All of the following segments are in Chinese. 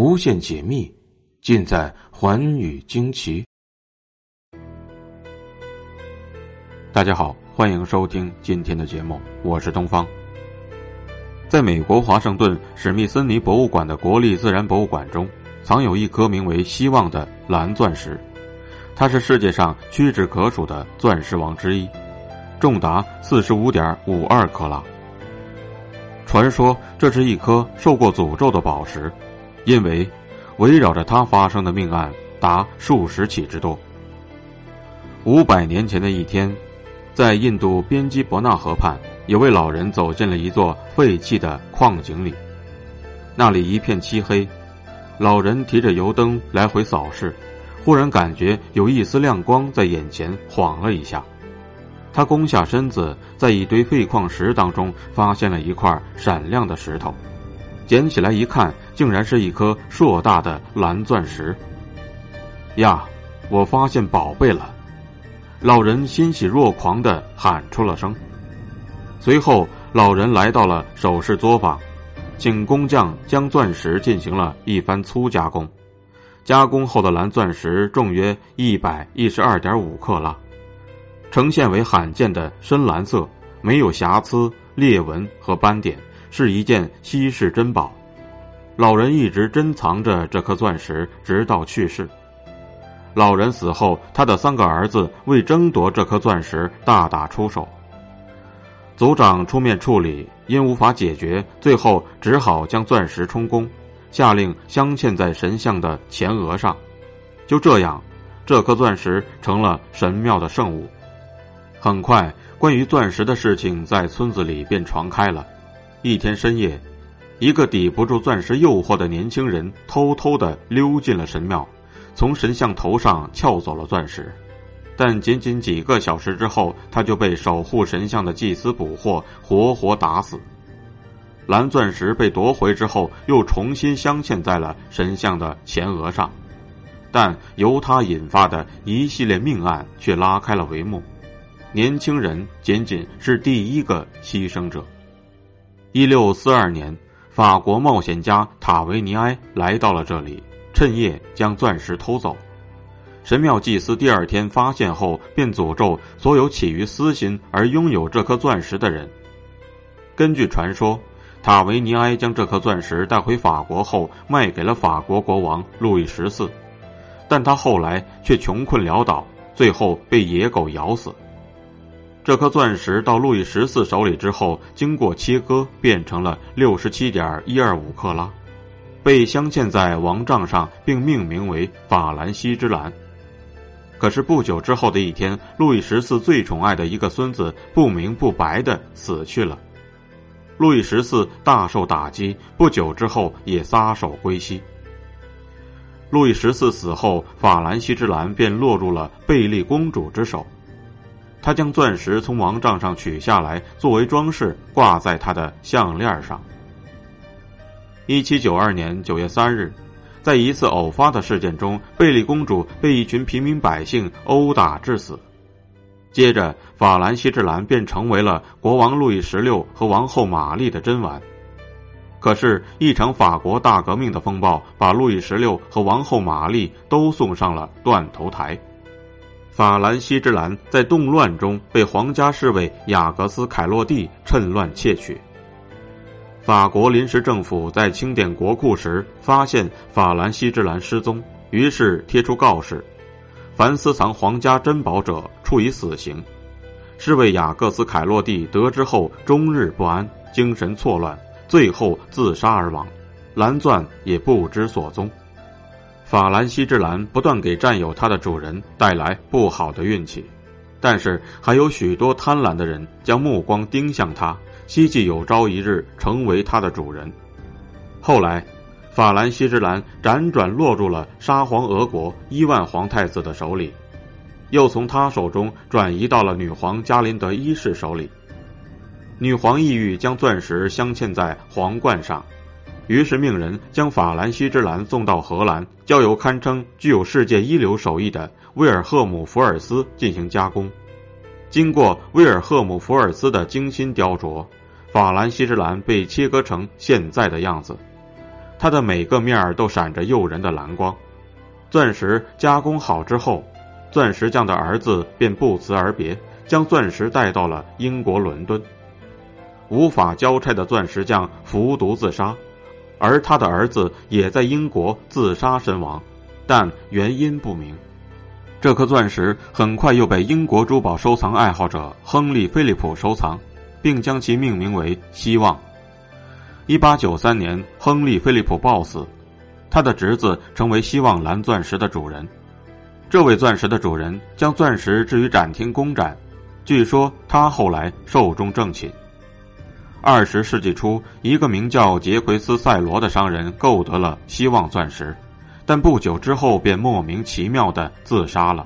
无限解密，尽在寰宇惊奇。大家好，欢迎收听今天的节目，我是东方。在美国华盛顿史密森尼博物馆的国立自然博物馆中，藏有一颗名为“希望”的蓝钻石，它是世界上屈指可数的钻石王之一，重达四十五点五二克拉。传说这是一颗受过诅咒的宝石，因为围绕着它发生的命案达数十起之多。五百年前的一天，在印度边基伯纳河畔，有位老人走进了一座废弃的矿井里，那里一片漆黑。老人提着油灯来回扫视，忽然感觉有一丝亮光在眼前晃了一下。他弓下身子，在一堆废矿石当中发现了一块闪亮的石头，捡起来一看，竟然是一颗硕大的蓝钻石。呀，我发现宝贝了！老人欣喜若狂地喊出了声。随后，老人来到了首饰作坊，请工匠将钻石进行了一番粗加工。加工后的蓝钻石重约一百一十二点五克拉。呈现为罕见的深蓝色，没有瑕疵、裂纹和斑点，是一件稀世珍宝。老人一直珍藏着这颗钻石，直到去世。老人死后，他的三个儿子为争夺这颗钻石大打出手。族长出面处理，因无法解决，最后只好将钻石充公，下令镶嵌在神像的前额上。就这样，这颗钻石成了神庙的圣物。很快，关于钻石的事情在村子里便传开了。一天深夜，一个抵不住钻石诱惑的年轻人偷偷的溜进了神庙，从神像头上撬走了钻石。但仅仅几个小时之后，他就被守护神像的祭司捕获，活活打死。蓝钻石被夺回之后，又重新镶嵌在了神像的前额上，但由他引发的一系列命案却拉开了帷幕。年轻人仅仅是第一个牺牲者。一六四二年，法国冒险家塔维尼埃来到了这里，趁夜将钻石偷走。神庙祭司第二天发现后，便诅咒所有起于私心而拥有这颗钻石的人。根据传说，塔维尼埃将这颗钻石带回法国后，卖给了法国国王路易十四，但他后来却穷困潦倒，最后被野狗咬死。这颗钻石到路易十四手里之后，经过切割变成了六十七点一二五克拉，被镶嵌在王杖上，并命名为法兰西之蓝。可是不久之后的一天，路易十四最宠爱的一个孙子不明不白的死去了，路易十四大受打击，不久之后也撒手归西。路易十四死后，法兰西之蓝便落入了贝利公主之手。他将钻石从王杖上取下来，作为装饰挂在他的项链上。一七九二年九月三日，在一次偶发的事件中，贝利公主被一群平民百姓殴打致死。接着，法兰西之蓝便成为了国王路易十六和王后玛丽的珍玩。可是，一场法国大革命的风暴把路易十六和王后玛丽都送上了断头台。法兰西之蓝在动乱中被皇家侍卫雅各斯·凯洛蒂趁乱窃取。法国临时政府在清点国库时发现法兰西之蓝失踪，于是贴出告示：凡私藏皇家珍宝者处以死刑。侍卫雅各斯·凯洛蒂得知后终日不安，精神错乱，最后自杀而亡，蓝钻也不知所踪。法兰西之蓝不断给占有它的主人带来不好的运气，但是还有许多贪婪的人将目光盯向它，希冀有朝一日成为它的主人。后来，法兰西之蓝辗转落入了沙皇俄国伊万皇太子的手里，又从他手中转移到了女皇加林德一世手里。女皇意欲将钻石镶嵌在皇冠上。于是命人将法兰西之蓝送到荷兰，交由堪称具有世界一流手艺的威尔赫姆·福尔斯进行加工。经过威尔赫姆·福尔斯的精心雕琢，法兰西之蓝被切割成现在的样子。它的每个面儿都闪着诱人的蓝光。钻石加工好之后，钻石匠的儿子便不辞而别，将钻石带到了英国伦敦。无法交差的钻石匠服毒自杀，而他的儿子也在英国自杀身亡，但原因不明。这颗钻石很快又被英国珠宝收藏爱好者亨利·菲利普收藏，并将其命名为“希望”。一八九三年，亨利·菲利普暴死，他的侄子成为希望蓝钻石的主人。这位钻石的主人将钻石置于展厅公展，据说他后来寿终正寝。二十世纪初，一个名叫杰奎斯·塞罗的商人购得了希望钻石。但不久之后便莫名其妙的自杀了。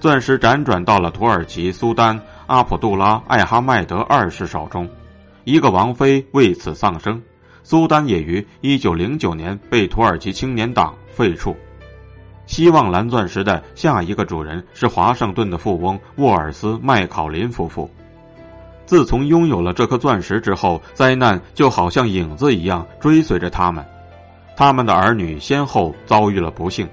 钻石辗转到了土耳其苏丹阿卜杜拉·艾哈迈德二世手中，一个王妃为此丧生。苏丹也于一九零九年被土耳其青年党废黜。希望蓝钻石的下一个主人是华盛顿的富翁沃尔斯·麦考林夫妇。自从拥有了这颗钻石之后，灾难就好像影子一样追随着他们。他们的儿女先后遭遇了不幸。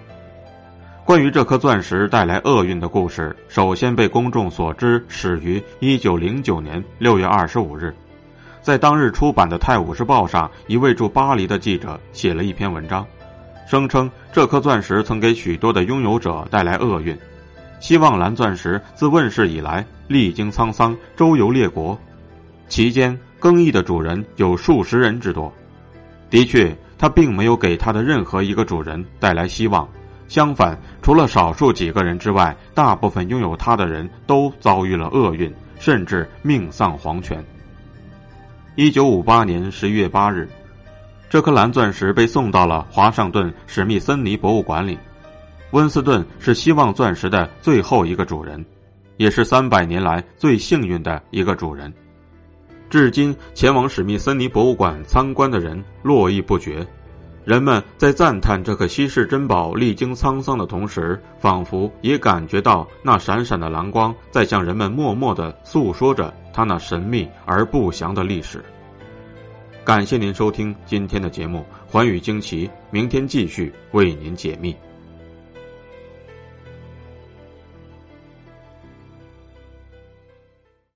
关于这颗钻石带来厄运的故事，首先被公众所知始于一九零九年六月二十五日，在当日出版的《泰晤士报》上，一位驻巴黎的记者写了一篇文章，声称这颗钻石曾给许多的拥有者带来厄运。希望蓝钻石自问世以来，历经沧桑，周游列国，期间更易的主人有数十人之多。的确。他并没有给他的任何一个主人带来希望，相反，除了少数几个人之外，大部分拥有它的人都遭遇了厄运，甚至命丧黄泉。一九五八年十一月八日，这颗蓝钻石被送到了华盛顿史密森尼博物馆里。温斯顿是希望钻石的最后一个主人，也是三百年来最幸运的一个主人。至今，前往史密森尼博物馆参观的人络绎不绝。人们在赞叹这颗稀世珍宝历经沧桑的同时，仿佛也感觉到那闪闪的蓝光在向人们默默的诉说着它那神秘而不祥的历史。感谢您收听今天的节目《寰宇惊奇》，明天继续为您解密。